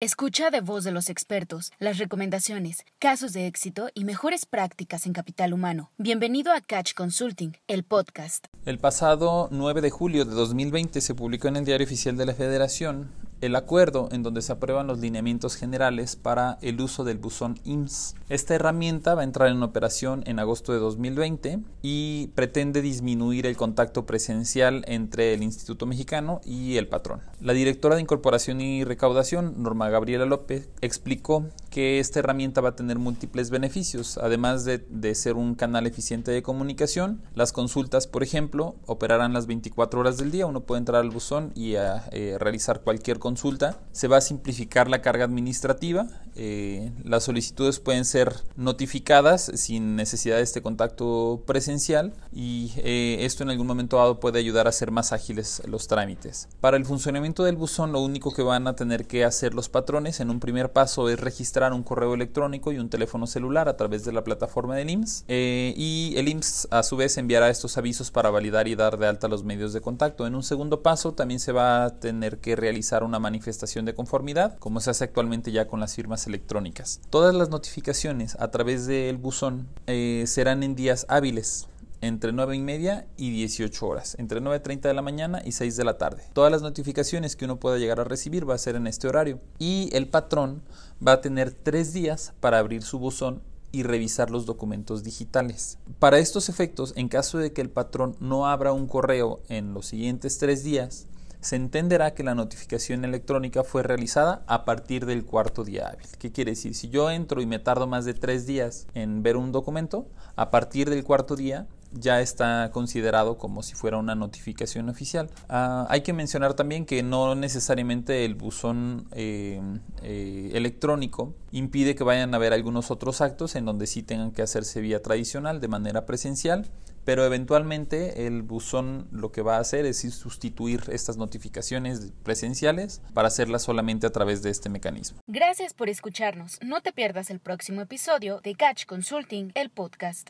Escucha de voz de los expertos las recomendaciones, casos de éxito y mejores prácticas en capital humano. Bienvenido a Catch Consulting, el podcast. El pasado 9 de julio de 2020 se publicó en el Diario Oficial de la Federación el acuerdo en donde se aprueban los lineamientos generales para el uso del buzón IMSS. Esta herramienta va a entrar en operación en agosto de 2020 y pretende disminuir el contacto presencial entre el Instituto Mexicano y el patrón. La directora de Incorporación y Recaudación, Norma Gabriela López, explicó que esta herramienta va a tener múltiples beneficios, además de, ser un canal eficiente de comunicación. Las consultas, por ejemplo, operarán las 24 horas del día. Uno puede entrar al buzón y eh, realizar cualquier consulta. Se va a simplificar la carga administrativa. Eh, las solicitudes pueden ser notificadas sin necesidad de este contacto presencial y eh, esto en algún momento dado puede ayudar a hacer más ágiles los trámites. Para el funcionamiento del buzón, lo único que van a tener que hacer los patrones en un primer paso es registrar un correo electrónico y un teléfono celular a través de la plataforma del IMSS eh, y el IMSS a su vez enviará estos avisos para validar y dar de alta los medios de contacto. En un segundo paso también se va a tener que realizar una manifestación de conformidad como se hace actualmente ya con las firmas electrónicas. Todas las notificaciones a través del buzón eh, serán en días hábiles entre 9 y media y 18 horas, entre 9.30 de la mañana y 6 de la tarde. Todas las notificaciones que uno pueda llegar a recibir va a ser en este horario y el patrón va a tener 3 días para abrir su buzón y revisar los documentos digitales. Para estos efectos, en caso de que el patrón no abra un correo en los siguientes 3 días, se entenderá que la notificación electrónica fue realizada a partir del cuarto día hábil. ¿Qué quiere decir? Si yo entro y me tardo más de tres días en ver un documento, a partir del cuarto día ya está considerado como si fuera una notificación oficial. Ah, hay que mencionar también que no necesariamente el buzón eh, eh, electrónico impide que vayan a haber algunos otros actos en donde sí tengan que hacerse vía tradicional de manera presencial, pero eventualmente el buzón lo que va a hacer es sustituir estas notificaciones presenciales para hacerlas solamente a través de este mecanismo. Gracias por escucharnos. No te pierdas el próximo episodio de Catch Consulting, el podcast.